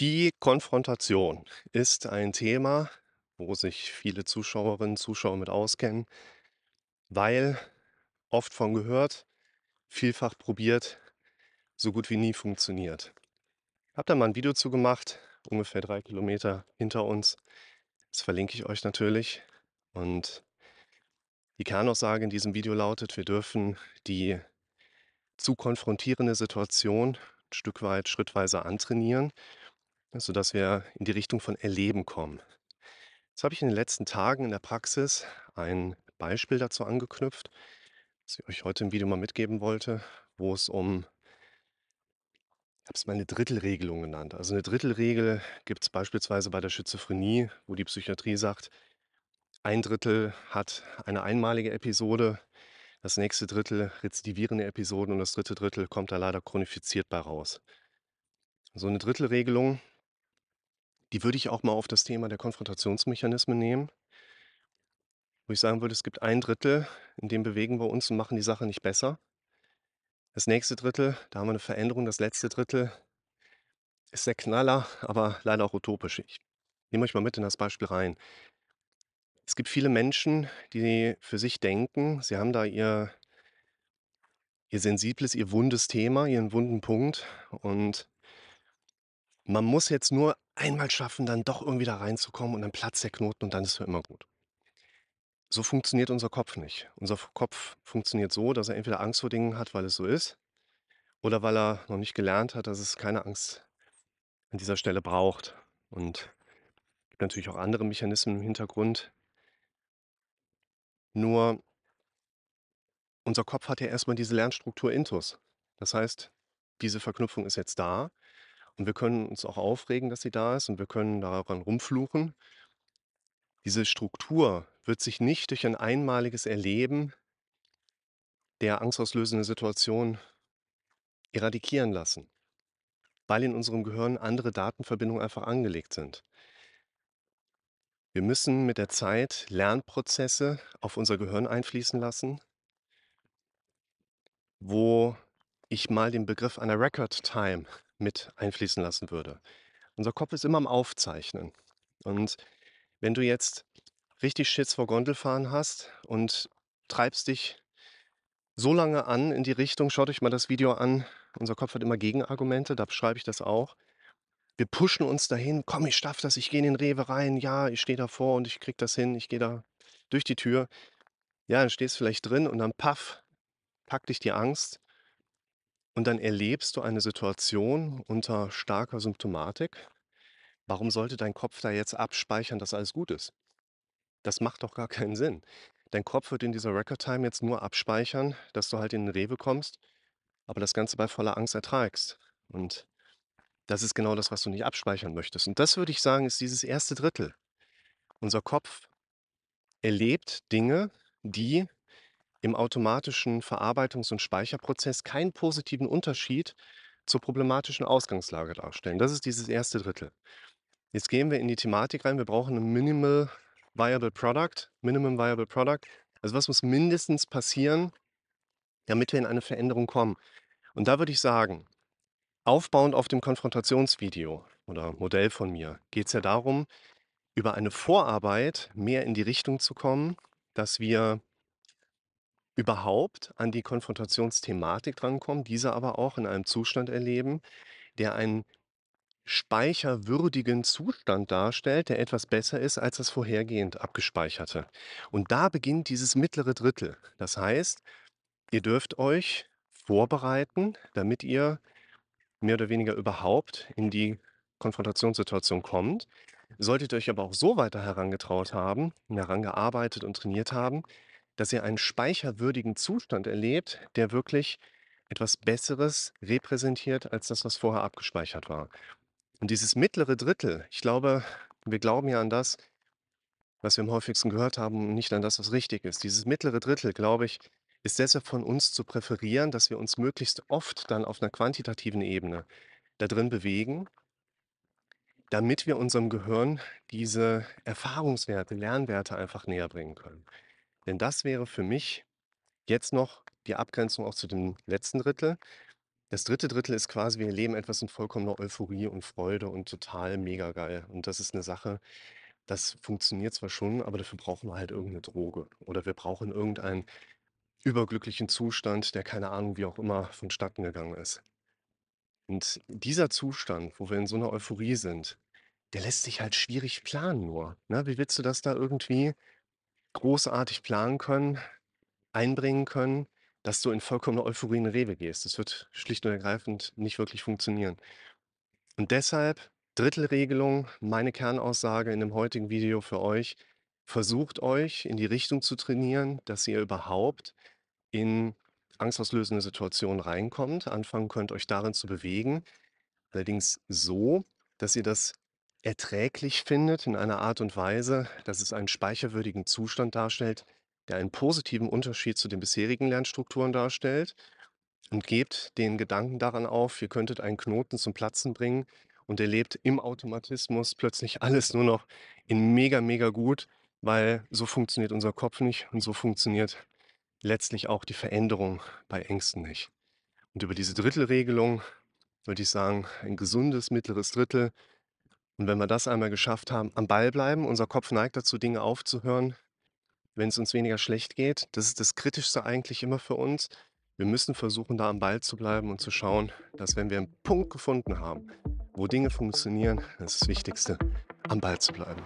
Die Konfrontation ist ein Thema, wo sich viele Zuschauerinnen, Zuschauer mit auskennen, weil oft von gehört, vielfach probiert, so gut wie nie funktioniert. Habe da mal ein Video zu gemacht, ungefähr 3 Kilometer hinter uns. Das verlinke ich euch natürlich. Und die Kernaussage in diesem Video lautet, wir dürfen die zu konfrontierende Situation 'n Stück weit schrittweise antrainieren, sodass wir in die Richtung von Erleben kommen. Jetzt habe ich in den letzten Tagen in der Praxis ein Beispiel dazu angeknüpft, das ich euch heute im Video mal mitgeben wollte, wo es um ich habe es mal eine Drittelregelung genannt. Also eine Drittelregel gibt es beispielsweise bei der Schizophrenie, wo die Psychiatrie sagt, ein Drittel hat eine einmalige Episode, das nächste Drittel rezidivierende Episoden und das dritte Drittel kommt da leider chronifiziert bei raus. So eine Drittelregelung, die würde ich auch mal auf das Thema der Konfrontationsmechanismen nehmen, wo ich sagen würde, es gibt ein Drittel, in dem bewegen wir uns und machen die Sache nicht besser. Das nächste Drittel, da haben wir eine Veränderung. Das letzte Drittel ist der Knaller, aber leider auch utopisch. Ich nehme euch mal mit in das Beispiel rein. Es gibt viele Menschen, die für sich denken, sie haben da ihr ihr sensibles, ihr wundes Thema, ihren wunden Punkt und man muss jetzt nur einmal schaffen, dann doch irgendwie da reinzukommen und dann platzt der Knoten und dann ist für immer gut. So funktioniert unser Kopf nicht. Unser Kopf funktioniert so, dass er entweder Angst vor Dingen hat, weil es so ist, oder weil er noch nicht gelernt hat, dass es keine Angst an dieser Stelle braucht. Und es gibt natürlich auch andere Mechanismen im Hintergrund. Nur unser Kopf hat ja erst mal diese Lernstruktur intus. Das heißt, diese Verknüpfung ist jetzt da und wir können uns auch aufregen, dass sie da ist und wir können daran rumfluchen. Diese Struktur wird sich nicht durch ein einmaliges Erleben der angstauslösenden Situation eradikieren lassen, weil in unserem Gehirn andere Datenverbindungen einfach angelegt sind. Wir müssen mit der Zeit Lernprozesse auf unser Gehirn einfließen lassen, wo ich mal den Begriff einer Record Time mit einfließen lassen würde. Unser Kopf ist immer am Aufzeichnen. Und wenn du jetzt richtig Schiss vor Gondelfahren hast und treibst dich so lange an in die Richtung schaut euch mal das Video an. Unser Kopf hat immer Gegenargumente, da beschreibe ich das auch. Wir pushen uns dahin: „Komm, ich schaffe das, ich gehe in den Rewe rein. Ja, ich stehe davor und ich kriege das hin. Ich gehe da durch die Tür.“ Ja, dann stehst du vielleicht drin und dann paff, packt dich die Angst und dann erlebst du eine Situation unter starker Symptomatik. Warum sollte dein Kopf da jetzt abspeichern, dass alles gut ist? Das macht doch gar keinen Sinn. Dein Kopf wird in dieser Record Time jetzt nur abspeichern, dass du halt in den Rewe kommst, aber das Ganze bei voller Angst ertragst. Und das ist genau das, was du nicht abspeichern möchtest. Und das würde ich sagen, ist dieses erste Drittel. Unser Kopf erlebt Dinge, die im automatischen Verarbeitungs- und Speicherprozess keinen positiven Unterschied zur problematischen Ausgangslage darstellen. Das ist dieses erste Drittel. Jetzt gehen wir in die Thematik rein. Wir brauchen ein Minimal Viable Product, Minimum Viable Product. Also was muss mindestens passieren, damit wir in eine Veränderung kommen? Und da würde ich sagen, aufbauend auf dem Konfrontationsvideo oder Modell von mir, geht es ja darum, über eine Vorarbeit mehr in die Richtung zu kommen, dass wir überhaupt an die Konfrontationsthematik drankommen, diese aber auch in einem Zustand erleben, der einen speicherwürdigen Zustand darstellt, der etwas besser ist als das vorhergehend abgespeicherte. Und da beginnt dieses mittlere Drittel. Das heißt, ihr dürft euch vorbereiten, damit ihr mehr oder weniger überhaupt in die Konfrontationssituation kommt. Solltet ihr euch aber auch so weiter herangetraut haben, herangearbeitet und trainiert haben, dass ihr einen speicherwürdigen Zustand erlebt, der wirklich etwas Besseres repräsentiert als das, was vorher abgespeichert war. Und dieses mittlere Drittel, ich glaube, wir glauben ja an das, was wir am häufigsten gehört haben nicht an das, was richtig ist. Dieses mittlere Drittel, glaube ich, ist deshalb von uns zu präferieren, dass wir uns möglichst oft dann auf einer quantitativen Ebene da drin bewegen, damit wir unserem Gehirn diese Erfahrungswerte, Lernwerte einfach näher bringen können. Denn das wäre für mich jetzt noch die Abgrenzung auch zu dem letzten Drittel. Das 3. Drittel ist quasi, wir erleben etwas in vollkommener Euphorie und Freude und total mega geil. Und das ist 'ne Sache, das funktioniert zwar schon, aber dafür brauchen wir halt irgend 'ne Droge oder wir brauchen irgendeinen überglücklichen Zustand, der keine Ahnung, wie auch immer vonstatten gegangen ist. Und dieser Zustand, wo wir in so 'ner Euphorie sind, der lässt sich halt schwierig planen nur, ne? Wie willst du das da irgendwie großartig planen können, einbringen können, dass du in vollkommener Euphorie in Rewe gehst? Das wird schlicht und ergreifend nicht wirklich funktionieren. Und deshalb Drittelregelung, meine Kernaussage in dem heutigen Video für euch: Versucht euch in die Richtung zu trainieren, dass ihr überhaupt in angstauslösende Situationen reinkommt, anfangen könnt, euch darin zu bewegen. Allerdings so, dass ihr das erträglich findet in einer Art und Weise, dass es einen speicherwürdigen Zustand darstellt, der einen positiven Unterschied zu den bisherigen Lernstrukturen darstellt. Und gebt den Gedanken daran auf, ihr könntet einen Knoten zum Platzen bringen und erlebt im Automatismus plötzlich alles nur noch in mega, mega gut, weil so funktioniert unser Kopf nicht und so funktioniert letztlich auch die Veränderung bei Ängsten nicht. Und über diese Drittelregelung würde ich sagen, ein gesundes mittleres Drittel. Und wenn wir das einmal geschafft haben, am Ball bleiben. Unser Kopf neigt dazu, Dinge aufzuhören, wenn's uns weniger schlecht geht. Das ist das Kritischste eigentlich immer für uns. Wir müssen versuchen, da am Ball zu bleiben und zu schauen, dass wenn wir 'n Punkt gefunden haben, wo Dinge funktionieren, das ist das Wichtigste, am Ball zu bleiben.